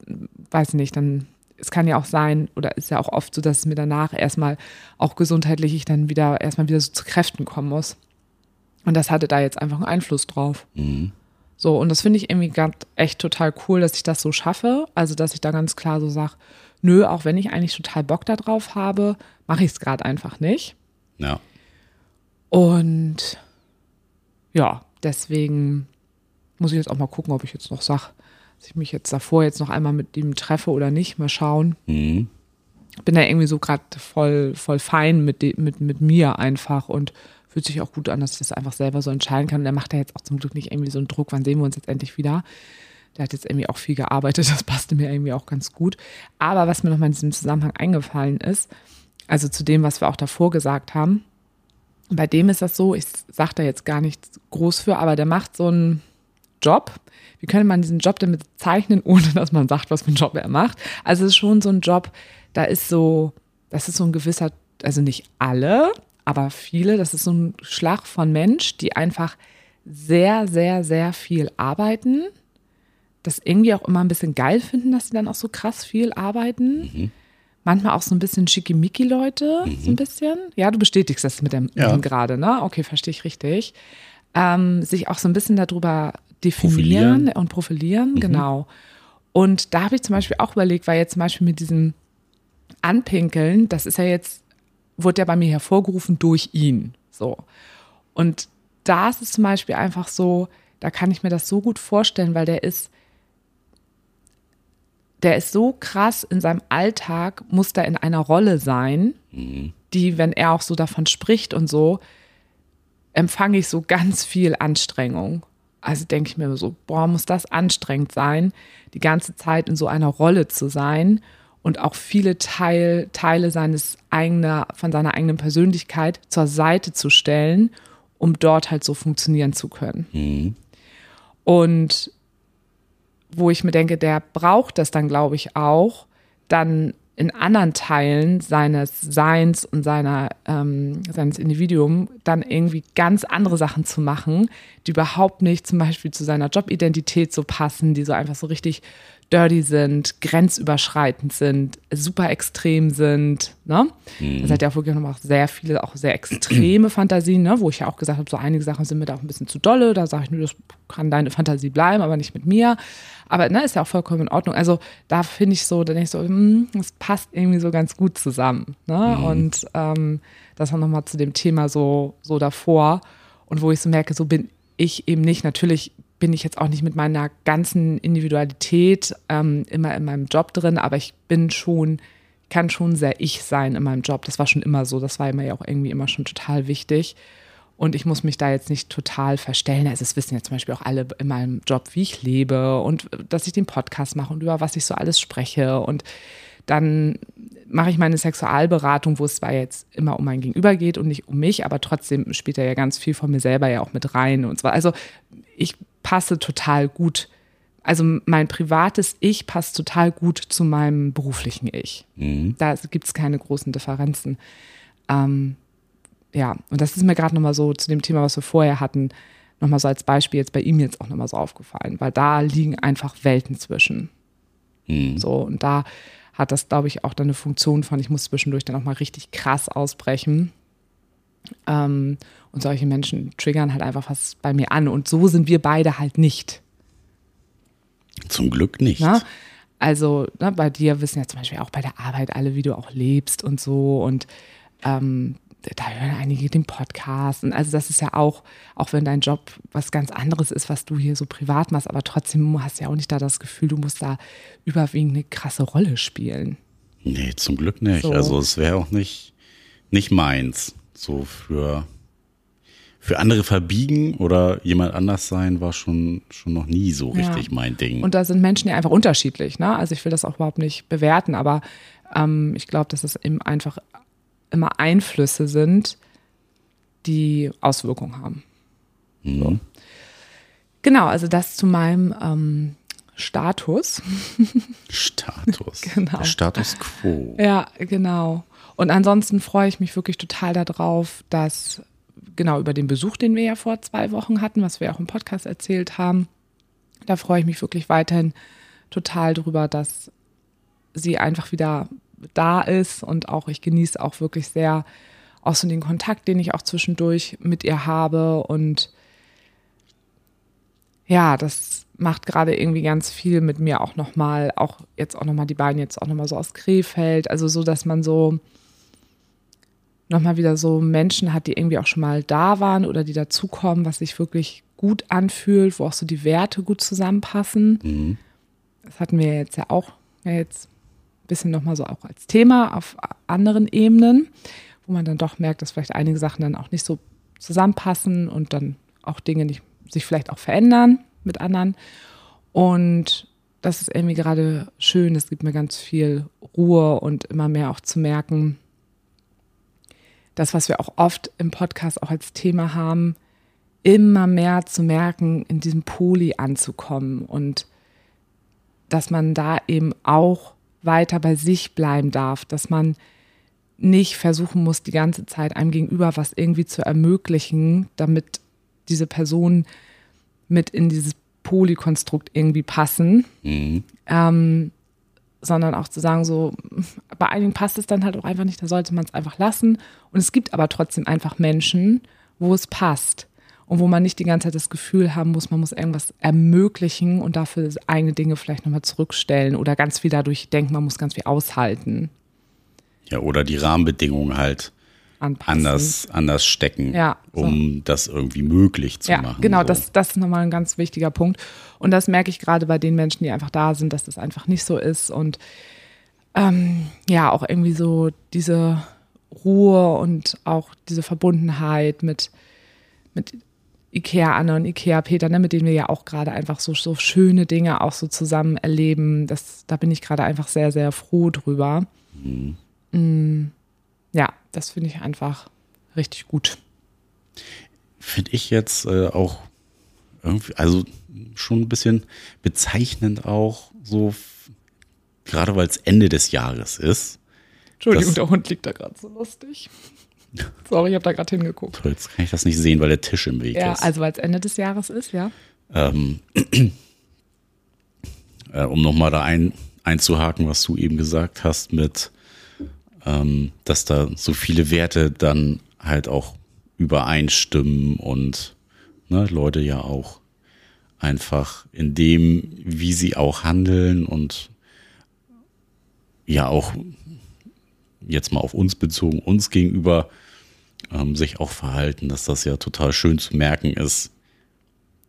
weiß nicht, dann, es kann ja auch sein, oder ist ja auch oft so, dass es mir danach erstmal auch gesundheitlich ich dann wieder erstmal wieder so zu Kräften kommen muss. Und das hatte da jetzt einfach einen Einfluss drauf. So, und das finde ich irgendwie ganz echt total cool, dass ich das so schaffe. Also, dass ich da ganz klar so sage, nö, auch wenn ich eigentlich total Bock da drauf habe, mache ich es gerade einfach nicht. Ja. Und ja, deswegen muss ich jetzt auch mal gucken, ob ich jetzt noch sage, dass ich mich jetzt davor jetzt noch einmal mit ihm treffe oder nicht. Mal schauen. Mhm. Bin da irgendwie so gerade voll, voll fein mit, mit, mit mir einfach und fühlt sich auch gut an, dass ich das einfach selber so entscheiden kann. Und er macht ja jetzt auch zum Glück nicht irgendwie so einen Druck, wann sehen wir uns jetzt endlich wieder. Der hat jetzt irgendwie auch viel gearbeitet, das passte mir irgendwie auch ganz gut. Aber was mir nochmal in diesem Zusammenhang eingefallen ist, also zu dem, was wir auch davor gesagt haben, bei dem ist das so, ich sage da jetzt gar nichts groß für, aber der macht so einen Job. Wie könnte man diesen Job denn bezeichnen, ohne dass man sagt, was für einen Job er macht? Also es ist schon so ein Job, da ist so, das ist so ein gewisser, also nicht alle, aber viele, das ist so ein Schlag von Mensch, die einfach sehr, sehr, sehr viel arbeiten, das irgendwie auch immer ein bisschen geil finden, dass sie dann auch so krass viel arbeiten. Manchmal auch so ein bisschen Schickimicki-Leute, so ein bisschen. Ja, du bestätigst das mit dem, Ja. dem gerade, ne? Okay, verstehe ich richtig. Ähm, sich auch so ein bisschen darüber definieren Profilieren. und profilieren, genau. Und da habe ich zum Beispiel auch überlegt, weil jetzt zum Beispiel mit diesem Anpinkeln, das ist ja jetzt, wurde ja bei mir hervorgerufen durch ihn. So. Und da ist es zum Beispiel einfach so, da kann ich mir das so gut vorstellen, weil der ist, der ist so krass in seinem Alltag, muss da in einer Rolle sein, die, wenn er auch so davon spricht und so, empfange ich so ganz viel Anstrengung. Also denke ich mir so, boah, muss das anstrengend sein, die ganze Zeit in so einer Rolle zu sein und auch viele Teil, Teile seines eigener, von seiner eigenen Persönlichkeit zur Seite zu stellen, um dort halt so funktionieren zu können. Und wo ich mir denke, der braucht das dann, glaube ich, auch, dann in anderen Teilen seines Seins und seiner, ähm, seines Individuums dann irgendwie ganz andere Sachen zu machen, die überhaupt nicht zum Beispiel zu seiner Jobidentität so passen, die so einfach so richtig dirty sind, grenzüberschreitend sind, super extrem sind. Ne? Das hat ja auch wirklich noch sehr viele, auch sehr extreme Fantasien, ne? wo ich ja auch gesagt habe, so einige Sachen sind mir da auch ein bisschen zu dolle. Da sage ich nur, das kann deine Fantasie bleiben, aber nicht mit mir. Aber ne, ist ja auch vollkommen in Ordnung. Also da finde ich so, da denke ich so, hm, das passt irgendwie so ganz gut zusammen. Ne? Und ähm, das auch nochmal zu dem Thema so, so davor. Und wo ich so merke, so bin ich eben nicht. Natürlich bin ich jetzt auch nicht mit meiner ganzen Individualität ähm, immer in meinem Job drin, aber ich bin schon, kann schon sehr ich sein in meinem Job. Das war schon immer so. Das war mir ja auch irgendwie immer schon total wichtig. Und ich muss mich da jetzt nicht total verstellen. Also es wissen ja zum Beispiel auch alle in meinem Job, wie ich lebe und äh, dass ich den Podcast mache und über was ich so alles spreche. Und dann mache ich meine Sexualberatung, wo es zwar jetzt immer um mein Gegenüber geht und nicht um mich, aber trotzdem spielt da ja ganz viel von mir selber ja auch mit rein. Und zwar, also ich passe total gut. Also mein privates Ich passt total gut zu meinem beruflichen Ich. Da gibt es keine großen Differenzen. Ähm, ja, und das ist mir gerade nochmal so zu dem Thema, was wir vorher hatten, nochmal so als Beispiel jetzt bei ihm jetzt auch nochmal so aufgefallen, weil da liegen einfach Welten zwischen. So, und da hat das, glaube ich, auch dann eine Funktion von, ich muss zwischendurch dann auch mal richtig krass ausbrechen. Ähm, und solche Menschen triggern halt einfach was bei mir an. Und so sind wir beide halt nicht. Zum Glück nicht. Ne? Also ne, bei dir wissen ja zum Beispiel auch bei der Arbeit alle, wie du auch lebst und so. Und ähm, da hören einige den Podcast. Und also das ist ja auch, auch wenn dein Job was ganz anderes ist, was du hier so privat machst, aber trotzdem hast du ja auch nicht da das Gefühl, du musst da überwiegend eine krasse Rolle spielen. Nee, zum Glück nicht. So. Also es wäre auch nicht, nicht meins. So für, für andere verbiegen oder jemand anders sein war schon, schon noch nie so richtig Ja. mein Ding. Und da sind Menschen ja einfach unterschiedlich. Ne? Also ich will das auch überhaupt nicht bewerten, aber ähm, ich glaube, dass es eben einfach immer Einflüsse sind, die Auswirkungen haben. Mhm. Genau, also das zu meinem ähm, Status. Status. Genau. Der Status quo. Ja, genau. Und ansonsten freue ich mich wirklich total darauf, dass genau über den Besuch, den wir ja vor zwei Wochen hatten, was wir auch im Podcast erzählt haben, da freue ich mich wirklich weiterhin total drüber, dass sie einfach wieder da ist. Und auch ich genieße auch wirklich sehr auch so den Kontakt, den ich auch zwischendurch mit ihr habe. Und ja, das macht gerade irgendwie ganz viel mit mir auch nochmal, auch jetzt auch nochmal die beiden jetzt auch nochmal so aus Krefeld, also so, dass man so nochmal wieder so Menschen hat, die irgendwie auch schon mal da waren oder die dazukommen, was sich wirklich gut anfühlt, wo auch so die Werte gut zusammenpassen. Mhm. Das hatten wir jetzt ja auch ja jetzt ein bisschen nochmal so auch als Thema auf anderen Ebenen, wo man dann doch merkt, dass vielleicht einige Sachen dann auch nicht so zusammenpassen und dann auch Dinge nicht, sich vielleicht auch verändern mit anderen. Und das ist irgendwie gerade schön. Es gibt mir ganz viel Ruhe und immer mehr auch zu merken, das, was wir auch oft im Podcast auch als Thema haben, immer mehr zu merken, in diesem Poli anzukommen und dass man da eben auch weiter bei sich bleiben darf, dass man nicht versuchen muss, die ganze Zeit einem gegenüber was irgendwie zu ermöglichen, damit diese Personen mit in dieses Polykonstrukt irgendwie passen, Mhm. ähm, sondern auch zu sagen, so, bei einigen passt es dann halt auch einfach nicht, da sollte man es einfach lassen. Und es gibt aber trotzdem einfach Menschen, wo es passt und wo man nicht die ganze Zeit das Gefühl haben muss, man muss irgendwas ermöglichen und dafür eigene Dinge vielleicht nochmal zurückstellen oder ganz viel dadurch denken, man muss ganz viel aushalten, Ja, oder die Rahmenbedingungen halt anpassen. anders, anders stecken, Ja, so. um das irgendwie möglich zu ja, machen. genau, so. das, das ist nochmal ein ganz wichtiger Punkt. Und das merke ich gerade bei den Menschen, die einfach da sind, dass das einfach nicht so ist. Und ähm, ja, auch irgendwie so diese Ruhe und auch diese Verbundenheit mit, mit Ikea Anne und Ikea Peter, ne, mit denen wir ja auch gerade einfach so, so schöne Dinge auch so zusammen erleben. Das, da bin ich gerade einfach sehr, sehr froh drüber. Mm, ja, das finde ich einfach richtig gut. Finde ich jetzt äh, auch irgendwie, also schon ein bisschen bezeichnend auch so, gerade weil es Ende des Jahres ist. Entschuldigung, der Hund liegt da gerade so lustig. Sorry, ich habe da gerade hingeguckt. Toll, Jetzt kann ich das nicht sehen, weil der Tisch im Weg Ja, ist. also weil es Ende des Jahres ist, ja. ähm, äh, um nochmal da ein, einzuhaken, was du eben gesagt hast, mit, ähm, dass da so viele Werte dann halt auch übereinstimmen und ne, Leute ja auch einfach in dem, wie sie auch handeln und ja auch jetzt mal auf uns bezogen, uns gegenüber ähm, sich auch verhalten, dass das ja total schön zu merken ist,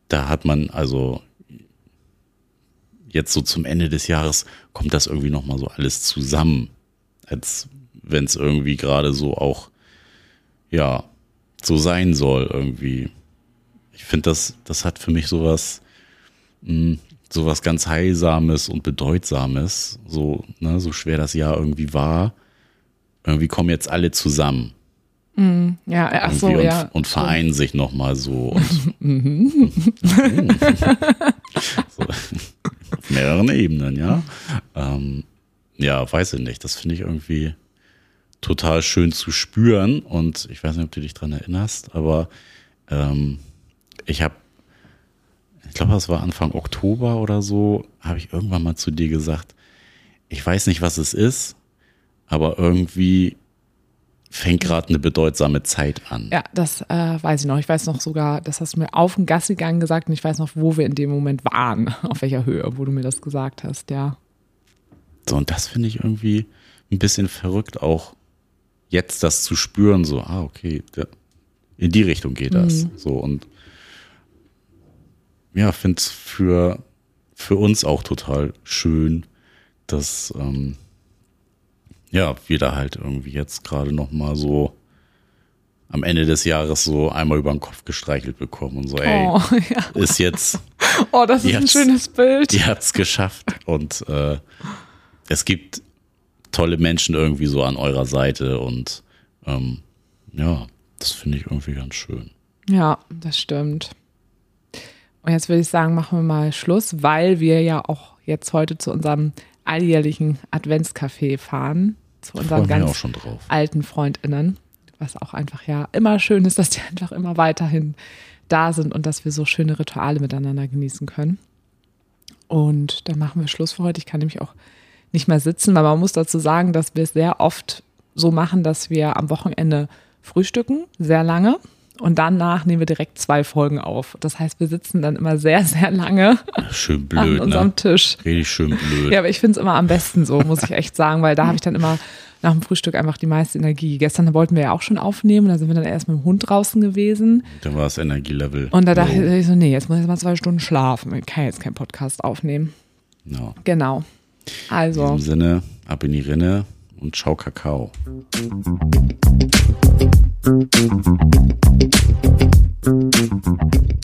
da hat man also jetzt so zum Ende des Jahres kommt das irgendwie noch mal so alles zusammen, als wenn es irgendwie gerade so auch ja so sein soll irgendwie. Ich finde das das hat für mich sowas mh, sowas ganz heilsames und bedeutsames, so ne, so schwer das Jahr irgendwie war. Irgendwie kommen jetzt alle zusammen Ja, ach so, irgendwie ja. und, und vereinen sich nochmal so. Und, so. Auf mehreren Ebenen, ja. Ähm, ja, weiß ich nicht. Das finde ich irgendwie total schön zu spüren. Und ich weiß nicht, ob du dich dran erinnerst, aber ähm, ich habe, ich glaube, das war Anfang Oktober oder so, habe ich irgendwann mal zu dir gesagt, ich weiß nicht, was es ist, aber irgendwie fängt gerade eine bedeutsame Zeit an. Ja, das äh, weiß ich noch. Ich weiß noch sogar, das hast du mir auf den Gassigang gesagt und ich weiß noch, wo wir in dem Moment waren, auf welcher Höhe, wo du mir das gesagt hast, ja. So, und das finde ich irgendwie ein bisschen verrückt, auch jetzt das zu spüren, so, ah, okay, in die Richtung geht das. So, und ja, finde es für, für uns auch total schön, dass ähm, ja, wir da halt irgendwie jetzt gerade nochmal so am Ende des Jahres so einmal über den Kopf gestreichelt bekommen und so, ey, Oh, ja. ist jetzt, oh das ist ein schönes Bild. ihr habt's geschafft und äh, es gibt tolle Menschen irgendwie so an eurer Seite und ähm, ja, das finde ich irgendwie ganz schön. Ja, das stimmt. Und jetzt würde ich sagen, machen wir mal Schluss, weil wir ja auch jetzt heute zu unserem alljährlichen Adventscafé fahren. Zu unseren ganz auch schon drauf. alten FreundInnen. Was auch einfach ja immer schön ist, dass die einfach immer weiterhin da sind und dass wir so schöne Rituale miteinander genießen können. Und dann machen wir Schluss für heute. Ich kann nämlich auch nicht mehr sitzen, weil man muss dazu sagen, dass wir es sehr oft so machen, dass wir am Wochenende frühstücken, sehr lange. Und danach nehmen wir direkt zwei Folgen auf. Das heißt, wir sitzen dann immer sehr, sehr lange Schön an blöd, unserem ne? Tisch. Richtig schön blöd. Ja, aber ich finde es immer am besten so, muss ich echt sagen, weil da habe ich dann immer nach dem Frühstück einfach die meiste Energie. Gestern wollten wir ja auch schon aufnehmen, da sind wir dann erst mit dem Hund draußen gewesen. Dann war das Energielevel. Und da dachte low. ich so, nee, jetzt muss ich mal zwei Stunden schlafen. Ich kann jetzt keinen Podcast aufnehmen. Ja. Genau. In Also, diesem Sinne, ab in die Rinne und ciao Kakao.